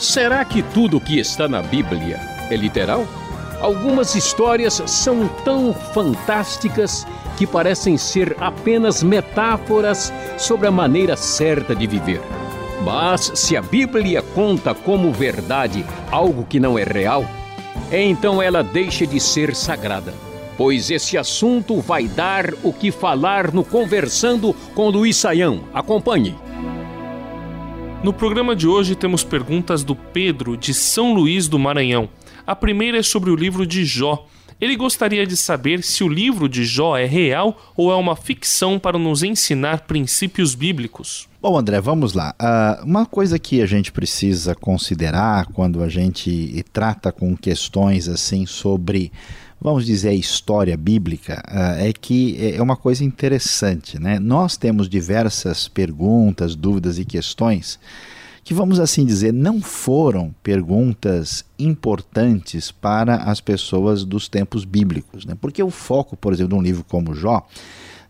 Será que tudo o que está na Bíblia é literal? Algumas histórias são tão fantásticas que parecem ser apenas metáforas sobre a maneira certa de viver. Mas se a Bíblia conta como verdade algo que não é real, então ela deixa de ser sagrada. Pois esse assunto vai dar o que falar no Conversando com Luiz Saião. Acompanhe. No programa de hoje temos perguntas do Pedro, de São Luís do Maranhão. A primeira é sobre o livro de Jó. Ele gostaria de saber se o livro de Jó é real ou é uma ficção para nos ensinar princípios bíblicos. Bom, André, vamos lá. Uh, uma coisa que a gente precisa considerar quando a gente trata com questões assim sobre vamos dizer, a história bíblica, uh, é que é uma coisa interessante. Né? Nós temos diversas perguntas, dúvidas e questões que, vamos assim dizer, não foram perguntas importantes para as pessoas dos tempos bíblicos. Né? Porque o foco, por exemplo, de um livro como Jó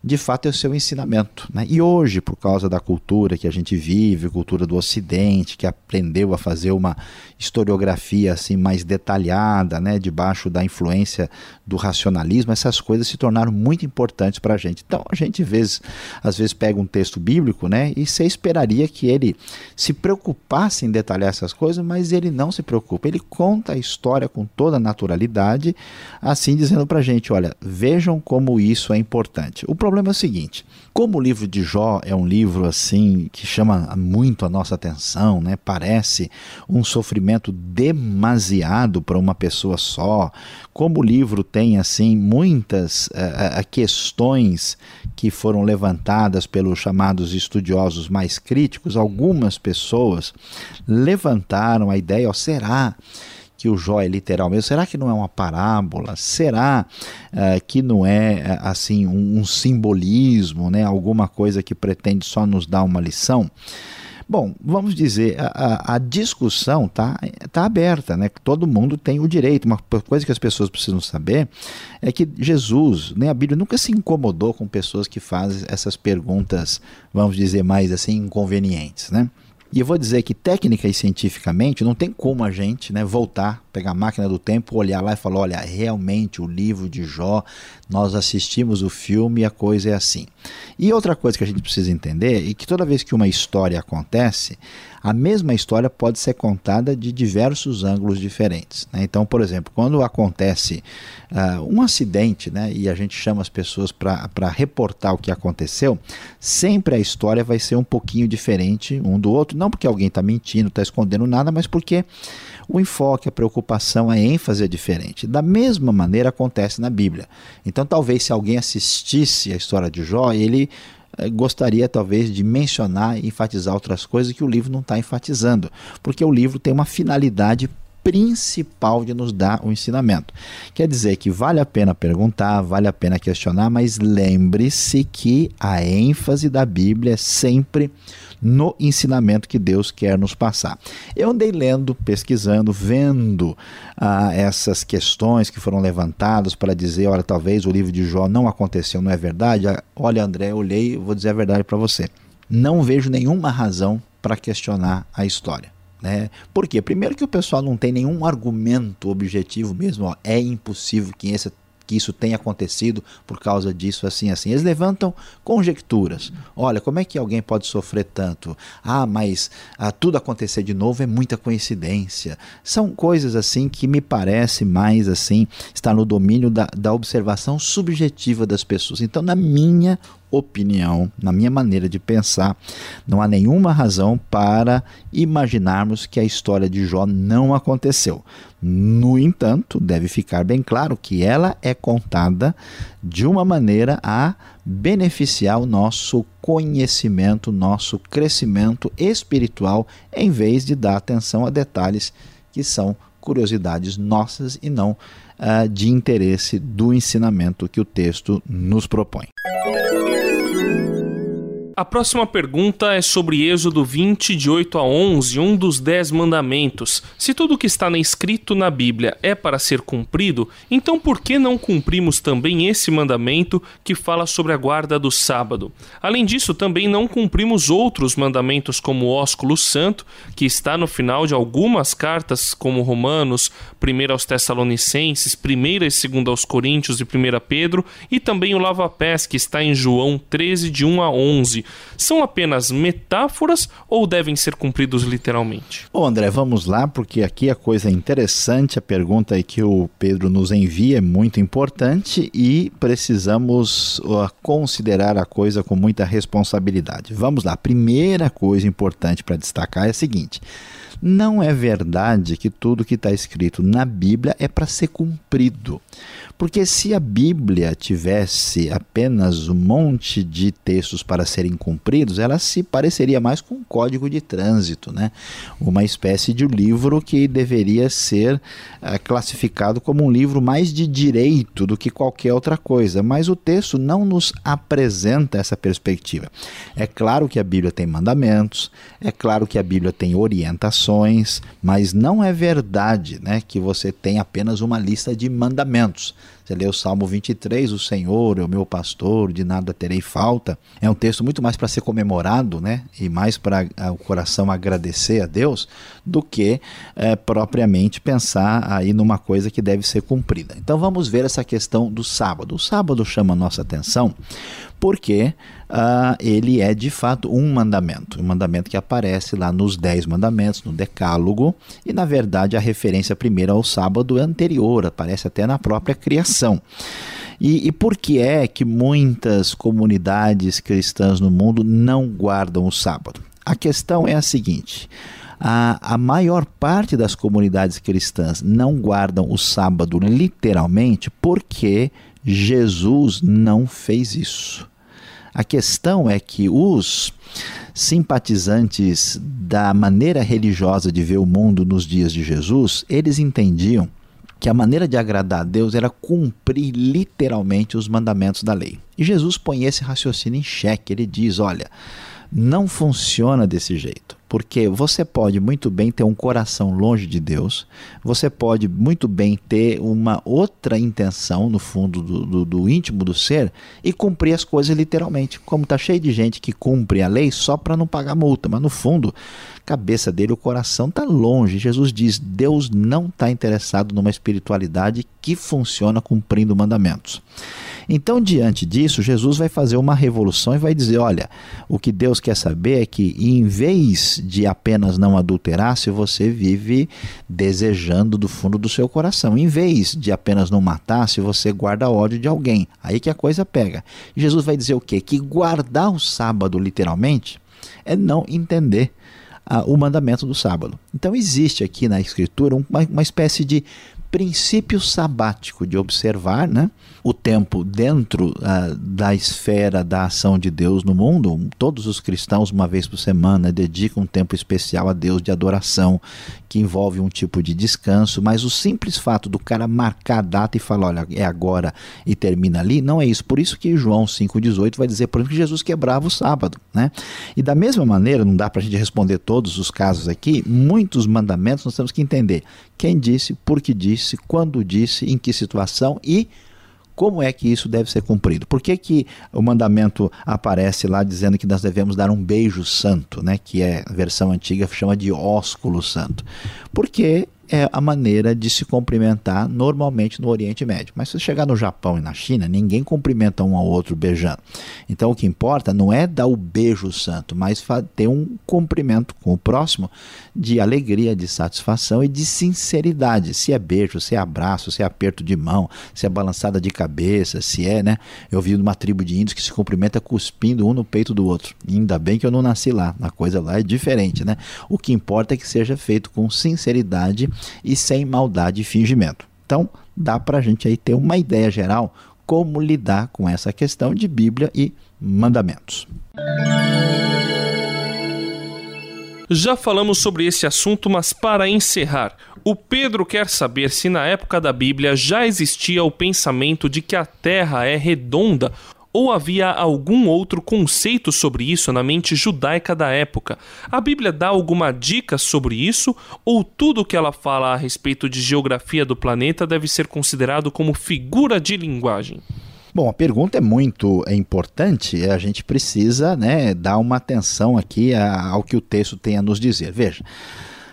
de fato é o seu ensinamento. Né? E hoje, por causa da cultura que a gente vive, cultura do Ocidente, que aprendeu a fazer uma historiografia assim mais detalhada, né, debaixo da influência do racionalismo, essas coisas se tornaram muito importantes para a gente. Então a gente às vezes, às vezes pega um texto bíblico, né, e você esperaria que ele se preocupasse em detalhar essas coisas, mas ele não se preocupa. Ele conta a história com toda naturalidade, assim dizendo para a gente, olha, vejam como isso é importante. O problema é o seguinte: como o livro de Jó é um livro assim que chama muito a nossa atenção, né? Parece um sofrimento demasiado para uma pessoa só. Como o livro tem assim muitas uh, questões que foram levantadas pelos chamados estudiosos mais críticos, algumas pessoas levantaram a ideia: ó, será que o Jó é literal mesmo? Será que não é uma parábola? Será uh, que não é uh, assim um, um, simbolismo, né? alguma coisa que pretende só nos dar uma lição? Bom, vamos dizer, a, a, discussão está tá aberta, né? Todo mundo tem o direito. Uma coisa que as pessoas precisam saber é que Jesus, né, a Bíblia nunca se incomodou com pessoas que fazem essas perguntas, vamos dizer, mais assim, inconvenientes, né? E eu vou dizer que técnica e cientificamente não tem como a gente né, voltar, pegar a máquina do tempo, olhar lá e falar: olha, realmente o livro de Jó, nós assistimos o filme e a coisa é assim. E outra coisa que a gente precisa entender é que toda vez que uma história acontece, a mesma história pode ser contada de diversos ângulos diferentes. Né? Então, por exemplo, quando acontece uh, um acidente né, e a gente chama as pessoas para reportar o que aconteceu, sempre a história vai ser um pouquinho diferente um do outro, não porque alguém está mentindo, está escondendo nada, mas porque o enfoque, a preocupação, a ênfase é diferente. Da mesma maneira acontece na Bíblia. Então, talvez se alguém assistisse a história de Jó, ele gostaria talvez de mencionar e enfatizar outras coisas que o livro não está enfatizando, porque o livro tem uma finalidade principal de nos dar o ensinamento. Quer dizer que vale a pena perguntar, vale a pena questionar, mas lembre-se que a ênfase da Bíblia é sempre no ensinamento que Deus quer nos passar. Eu andei lendo, pesquisando, vendo ah, essas questões que foram levantadas para dizer, olha, talvez o livro de Jó não aconteceu, não é verdade? Ah, olha, André, eu olhei, vou dizer a verdade para você. Não vejo nenhuma razão para questionar a história. Né? Por quê? Primeiro que o pessoal não tem nenhum argumento objetivo mesmo, ó, é impossível que esse que isso tenha acontecido por causa disso, assim, assim. Eles levantam conjecturas. Olha, como é que alguém pode sofrer tanto? Ah, mas ah, tudo acontecer de novo é muita coincidência. São coisas assim que me parece mais assim, está no domínio da, da observação subjetiva das pessoas. Então, na minha opinião, na minha maneira de pensar, não há nenhuma razão para imaginarmos que a história de Jó não aconteceu. No entanto, deve ficar bem claro que ela é contada de uma maneira a beneficiar o nosso conhecimento, nosso crescimento espiritual, em vez de dar atenção a detalhes que são curiosidades nossas e não uh, de interesse do ensinamento que o texto nos propõe. A próxima pergunta é sobre Êxodo 20, de 8 a 11, um dos dez mandamentos. Se tudo o que está escrito na Bíblia é para ser cumprido, então por que não cumprimos também esse mandamento que fala sobre a guarda do sábado? Além disso, também não cumprimos outros mandamentos como o ósculo santo, que está no final de algumas cartas, como Romanos, 1 aos Tessalonicenses, 1 e 2 aos Coríntios e 1 Pedro, e também o lava-pés, que está em João 13, de 1 a 11 são apenas metáforas ou devem ser cumpridos literalmente? Bom, André, vamos lá, porque aqui a coisa é interessante, a pergunta que o Pedro nos envia é muito importante e precisamos considerar a coisa com muita responsabilidade. Vamos lá, a primeira coisa importante para destacar é a seguinte. Não é verdade que tudo que está escrito na Bíblia é para ser cumprido. Porque se a Bíblia tivesse apenas um monte de textos para serem cumpridos, ela se pareceria mais com um código de trânsito, né? uma espécie de livro que deveria ser é, classificado como um livro mais de direito do que qualquer outra coisa. Mas o texto não nos apresenta essa perspectiva. É claro que a Bíblia tem mandamentos, é claro que a Bíblia tem orientações, mas não é verdade né, que você tem apenas uma lista de mandamentos. Você lê o Salmo 23, o Senhor é o meu pastor, de nada terei falta. É um texto muito mais para ser comemorado, né? E mais para o coração agradecer a Deus do que é, propriamente pensar aí numa coisa que deve ser cumprida. Então vamos ver essa questão do sábado. O sábado chama a nossa atenção porque uh, ele é de fato um mandamento, um mandamento que aparece lá nos Dez Mandamentos, no Decálogo, e na verdade a referência primeira ao sábado é anterior, aparece até na própria criação. E, e por que é que muitas comunidades cristãs no mundo não guardam o sábado? A questão é a seguinte: a, a maior parte das comunidades cristãs não guardam o sábado literalmente porque Jesus não fez isso. A questão é que os simpatizantes da maneira religiosa de ver o mundo nos dias de Jesus, eles entendiam que a maneira de agradar a Deus era cumprir literalmente os mandamentos da lei. E Jesus põe esse raciocínio em xeque. Ele diz: olha, não funciona desse jeito. Porque você pode muito bem ter um coração longe de Deus, você pode muito bem ter uma outra intenção no fundo do, do, do íntimo do ser e cumprir as coisas literalmente. Como está cheio de gente que cumpre a lei só para não pagar multa, mas no fundo, cabeça dele, o coração está longe. Jesus diz: Deus não está interessado numa espiritualidade que funciona cumprindo mandamentos. Então, diante disso, Jesus vai fazer uma revolução e vai dizer: olha, o que Deus quer saber é que, em vez de apenas não adulterar, se você vive desejando do fundo do seu coração, em vez de apenas não matar, se você guarda ódio de alguém, aí que a coisa pega. Jesus vai dizer o quê? Que guardar o sábado, literalmente, é não entender ah, o mandamento do sábado. Então, existe aqui na Escritura uma, uma espécie de princípio sabático de observar né, o tempo dentro uh, da esfera da ação de Deus no mundo. Todos os cristãos, uma vez por semana, dedicam um tempo especial a Deus de adoração, que envolve um tipo de descanso, mas o simples fato do cara marcar a data e falar, olha, é agora e termina ali, não é isso. Por isso que João 5,18 vai dizer, por exemplo, que Jesus quebrava o sábado. Né? E da mesma maneira, não dá para a gente responder todos os casos aqui, muitos mandamentos nós temos que entender quem disse, por que disse, quando disse, em que situação e como é que isso deve ser cumprido? Por que, que o mandamento aparece lá dizendo que nós devemos dar um beijo santo, né? que é a versão antiga chama de ósculo santo? Porque é a maneira de se cumprimentar normalmente no Oriente Médio. Mas se chegar no Japão e na China, ninguém cumprimenta um ao outro beijando. Então o que importa não é dar o beijo santo, mas ter um cumprimento com o próximo de alegria, de satisfação e de sinceridade. Se é beijo, se é abraço, se é aperto de mão, se é balançada de cabeça, se é, né? Eu vi uma tribo de índios que se cumprimenta cuspindo um no peito do outro. ainda bem que eu não nasci lá. A coisa lá é diferente, né? O que importa é que seja feito com sinceridade e sem maldade e fingimento. Então, dá para a gente aí ter uma ideia geral como lidar com essa questão de Bíblia e mandamentos. Já falamos sobre esse assunto, mas para encerrar, o Pedro quer saber se na época da Bíblia já existia o pensamento de que a Terra é redonda ou havia algum outro conceito sobre isso na mente judaica da época? A Bíblia dá alguma dica sobre isso ou tudo que ela fala a respeito de geografia do planeta deve ser considerado como figura de linguagem? Bom, a pergunta é muito importante. A gente precisa né, dar uma atenção aqui ao que o texto tem a nos dizer. Veja,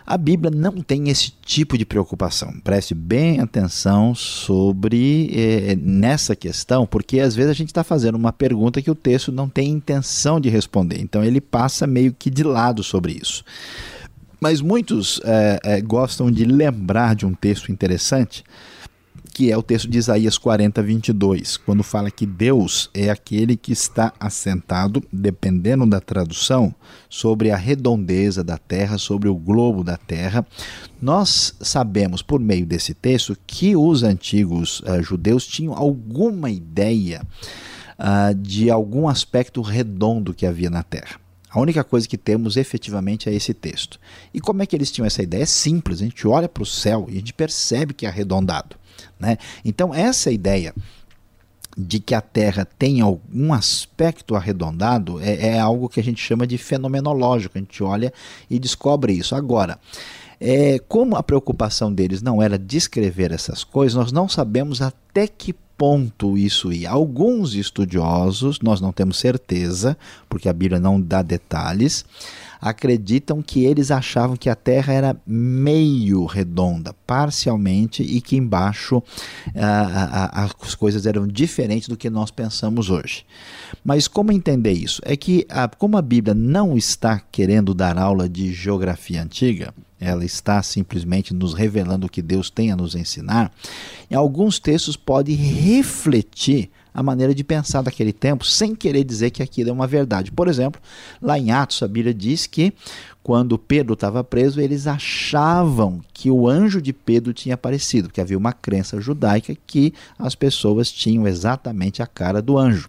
a Bíblia não tem esse tipo de preocupação. Preste bem atenção sobre eh, nessa questão, porque às vezes a gente está fazendo uma pergunta que o texto não tem intenção de responder. Então ele passa meio que de lado sobre isso. Mas muitos eh, eh, gostam de lembrar de um texto interessante que é o texto de Isaías 40, 22, quando fala que Deus é aquele que está assentado, dependendo da tradução, sobre a redondeza da terra, sobre o globo da terra. Nós sabemos, por meio desse texto, que os antigos uh, judeus tinham alguma ideia uh, de algum aspecto redondo que havia na terra. A única coisa que temos efetivamente é esse texto. E como é que eles tinham essa ideia? É simples, a gente olha para o céu e a gente percebe que é arredondado. Né? Então, essa ideia de que a Terra tem algum aspecto arredondado é, é, algo que a gente chama de fenomenológico. A gente olha e descobre isso. Agora, é, como a preocupação deles não era descrever essas coisas, nós não sabemos até que ponto isso ia. Alguns estudiosos, nós não temos certeza, porque a Bíblia não dá detalhes, acreditam que eles achavam que a Terra era meio redonda, parcialmente, e que embaixo ah, ah, ah, as coisas eram diferentes do que nós pensamos hoje. Mas como entender isso? É que, como a Bíblia não está querendo dar aula de geografia antiga, ela está simplesmente nos revelando o que Deus tem a nos ensinar, em alguns textos pode refletir a maneira de pensar daquele tempo, sem querer dizer que aquilo é uma verdade. Por exemplo, lá em Atos, a Bíblia diz que quando Pedro estava preso, eles achavam que o anjo de Pedro tinha aparecido, porque havia uma crença judaica que as pessoas tinham exatamente a cara do anjo.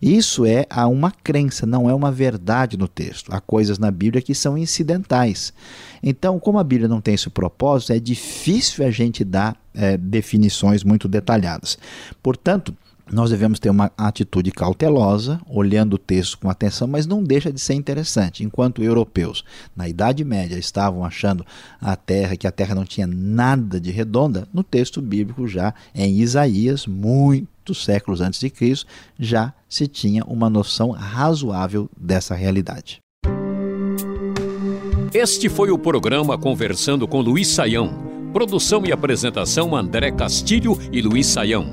Isso é uma crença, não é uma verdade no texto. Há coisas na Bíblia que são incidentais. Então, como a Bíblia não tem esse propósito, é difícil a gente dar é, definições muito detalhadas. Portanto, nós devemos ter uma atitude cautelosa, olhando o texto com atenção, mas não deixa de ser interessante. Enquanto europeus, na Idade Média, estavam achando a Terra que a Terra não tinha nada de redonda, no texto bíblico já em Isaías, muitos séculos antes de Cristo, já se tinha uma noção razoável dessa realidade. Este foi o programa Conversando com Luiz Saião. Produção e apresentação André Castilho e Luiz Saião.